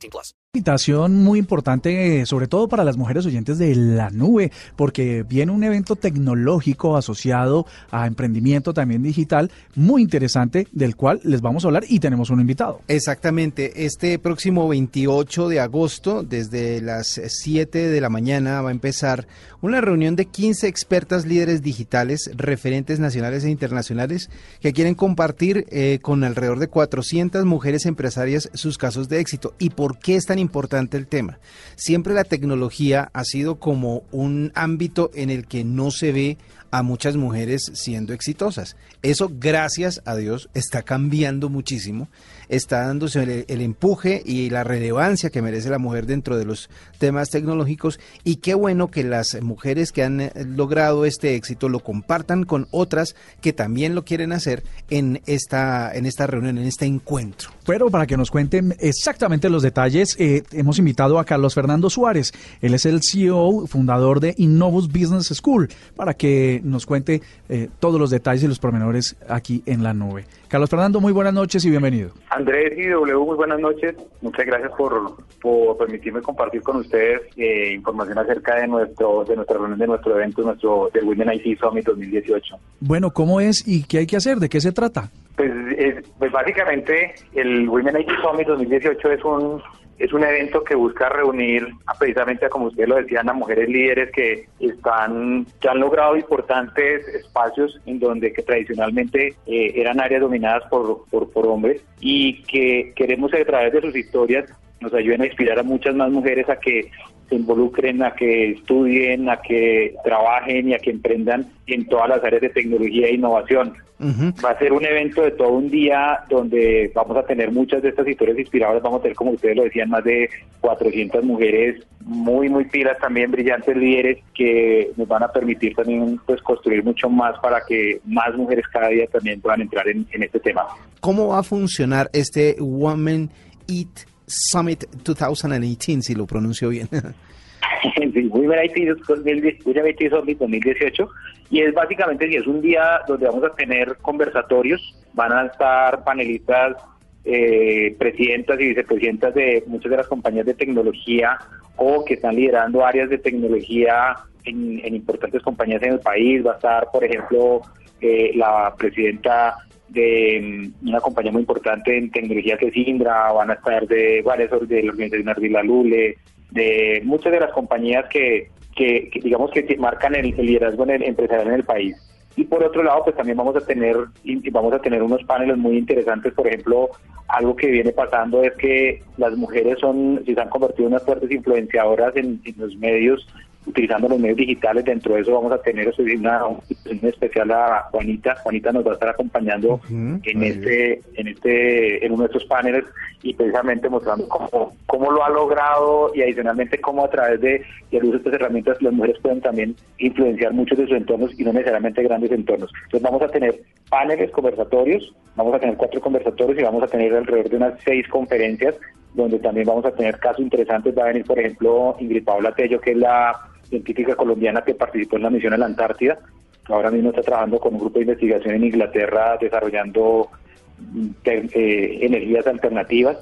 18 plus. invitación muy importante, eh, sobre todo para las mujeres oyentes de la nube, porque viene un evento tecnológico asociado a emprendimiento también digital, muy interesante, del cual les vamos a hablar y tenemos un invitado. Exactamente, este próximo 28 de agosto, desde las 7 de la mañana, va a empezar una reunión de 15 expertas líderes digitales, referentes nacionales e internacionales, que quieren compartir eh, con alrededor de 400 mujeres empresarias sus casos de éxito. ¿Y por qué es tan importante el tema? Siempre la tecnología ha sido como un ámbito en el que no se ve a muchas mujeres siendo exitosas. Eso, gracias a Dios, está cambiando muchísimo, está dándose el, el, empuje y la relevancia que merece la mujer dentro de los temas tecnológicos y qué bueno que las mujeres que han eh, logrado este éxito lo compartan con otras que también lo quieren hacer en esta, en esta reunión, en este encuentro. Pero para que nos cuenten exactamente los detalles, eh, hemos invitado a Carlos Fernando Suárez. Él es el CEO, fundador de Innovus Business School, para que nos cuente eh, todos los detalles y los pormenores aquí en la nube. Carlos Fernando, muy buenas noches y bienvenido. Andrés y W, muy buenas noches. Muchas gracias por, por permitirme compartir con ustedes eh, información acerca de nuestro de nuestra reunión, de nuestro evento, nuestro del Women IT Summit 2018. Bueno, ¿cómo es y qué hay que hacer? ¿De qué se trata? Pues, es, pues básicamente el Women IT Summit 2018 es un es un evento que busca reunir a, precisamente, como ustedes lo decían, a mujeres líderes que están que han logrado importantes espacios en donde que tradicionalmente eh, eran áreas dominadas por, por, por hombres y que queremos a través de sus historias nos ayuden a inspirar a muchas más mujeres a que se involucren, a que estudien, a que trabajen y a que emprendan en todas las áreas de tecnología e innovación. Uh -huh. Va a ser un evento de todo un día donde vamos a tener muchas de estas historias inspiradoras, vamos a tener, como ustedes lo decían, más de 400 mujeres muy, muy pilas también, brillantes líderes que nos van a permitir también pues construir mucho más para que más mujeres cada día también puedan entrar en, en este tema. ¿Cómo va a funcionar este Women Eat Summit 2018, si lo pronuncio bien. sí, Women IT Summit 2018 y es básicamente si es un día donde vamos a tener conversatorios, van a estar panelistas, eh, presidentas y vicepresidentas de muchas de las compañías de tecnología o que están liderando áreas de tecnología en, en importantes compañías en el país. Va a estar, por ejemplo, eh, la presidenta de una compañía muy importante en tecnología que es Indra, van a estar de varias de la organización Ardila Lule, de muchas de las compañías que, que, que digamos que marcan el, el liderazgo en el, empresarial en el país. Y por otro lado, pues también vamos a tener vamos a tener unos paneles muy interesantes, por ejemplo, algo que viene pasando es que las mujeres son se han convertido en unas fuertes influenciadoras en, en los medios utilizando los medios digitales. Dentro de eso vamos a tener una, una especial a Juanita. Juanita nos va a estar acompañando uh -huh, en este, en este, en uno de estos paneles y precisamente mostrando cómo, cómo lo ha logrado y adicionalmente cómo a través de, del uso de estas herramientas las mujeres pueden también influenciar muchos de sus entornos y no necesariamente grandes entornos. Entonces vamos a tener paneles conversatorios, vamos a tener cuatro conversatorios y vamos a tener alrededor de unas seis conferencias donde también vamos a tener casos interesantes. Va a venir, por ejemplo, Ingrid Paula Tello, que es la científica colombiana que participó en la misión a la Antártida. Ahora mismo está trabajando con un grupo de investigación en Inglaterra desarrollando eh, energías alternativas.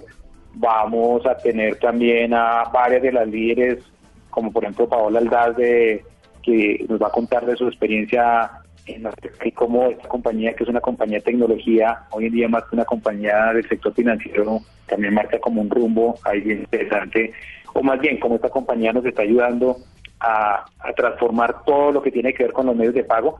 Vamos a tener también a varias de las líderes, como por ejemplo Paola Aldaz, de, que nos va a contar de su experiencia en cómo esta compañía, que es una compañía de tecnología, hoy en día más que una compañía del sector financiero, también marca como un rumbo ahí bien interesante, o más bien cómo esta compañía nos está ayudando a, a, transformar todo lo que tiene que ver con los medios de pago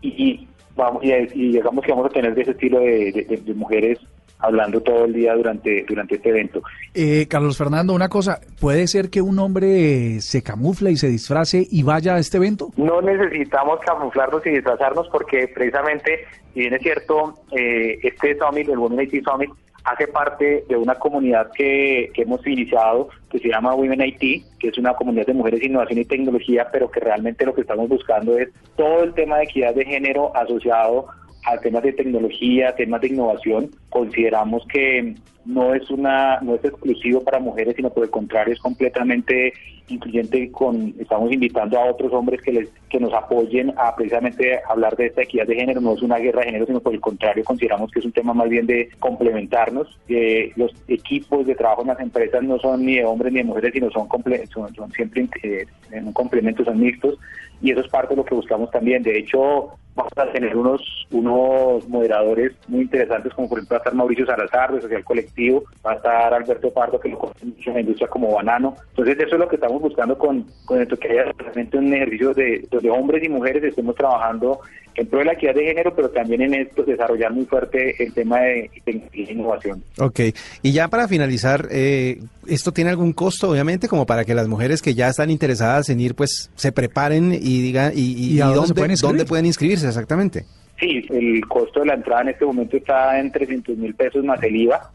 y vamos y, y digamos que vamos a tener de ese estilo de, de, de, mujeres hablando todo el día durante durante este evento. Eh, Carlos Fernando, una cosa, ¿puede ser que un hombre se camufle y se disfrace y vaya a este evento? No necesitamos camuflarnos y disfrazarnos porque precisamente, si bien es cierto, eh, este Summit, el Women IT Summit, hace parte de una comunidad que, que hemos iniciado que se llama Women IT, que es una comunidad de mujeres, innovación y tecnología, pero que realmente lo que estamos buscando es todo el tema de equidad de género asociado a temas de tecnología, temas de innovación, consideramos que no es una no es exclusivo para mujeres, sino por el contrario es completamente incluyente con estamos invitando a otros hombres que les que nos apoyen a precisamente hablar de esta equidad de género, no es una guerra de género, sino por el contrario consideramos que es un tema más bien de complementarnos. Eh, los equipos de trabajo en las empresas no son ni de hombres ni de mujeres, sino son son, son siempre eh, en un complemento, son mixtos y eso es parte de lo que buscamos también. De hecho, vamos a tener unos unos moderadores muy interesantes, como por ejemplo estar Mauricio Salazar de Social Colectivo, va a estar Alberto Pardo, que lo conoce mucho en la industria como banano. Entonces eso es lo que estamos buscando con, con esto, que haya realmente un ejercicio de, donde hombres y mujeres estemos trabajando en pro de la equidad de género, pero también en esto desarrollar muy fuerte el tema de, innovación. Ok, y ya para finalizar, eh, ¿esto tiene algún costo, obviamente, como para que las mujeres que ya están interesadas en ir, pues se preparen y digan, y, y, dónde, pueden dónde pueden inscribirse exactamente? Sí, el costo de la entrada en este momento está en 300 mil pesos más el IVA,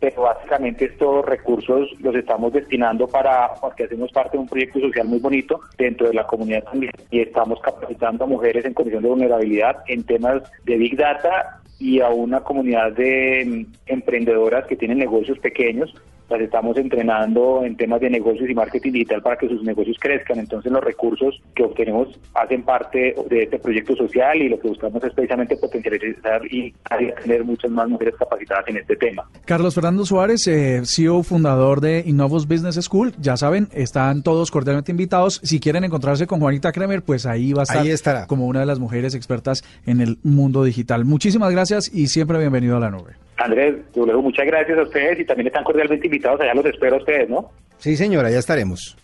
pero básicamente estos recursos los estamos destinando para, porque hacemos parte de un proyecto social muy bonito dentro de la comunidad también y estamos capacitando a mujeres en condición de vulnerabilidad en temas de Big Data y a una comunidad de emprendedoras que tienen negocios pequeños las estamos entrenando en temas de negocios y marketing digital para que sus negocios crezcan. Entonces los recursos que obtenemos hacen parte de este proyecto social y lo que buscamos es precisamente potencializar y tener muchas más mujeres capacitadas en este tema. Carlos Fernando Suárez, eh, CEO fundador de Innovos Business School, ya saben, están todos cordialmente invitados. Si quieren encontrarse con Juanita Kremer, pues ahí va a estar ahí estará. como una de las mujeres expertas en el mundo digital. Muchísimas gracias y siempre bienvenido a la nube. Andrés, muchas gracias a ustedes y también están cordialmente invitados. Allá los espero a ustedes, ¿no? Sí, señora, ya estaremos.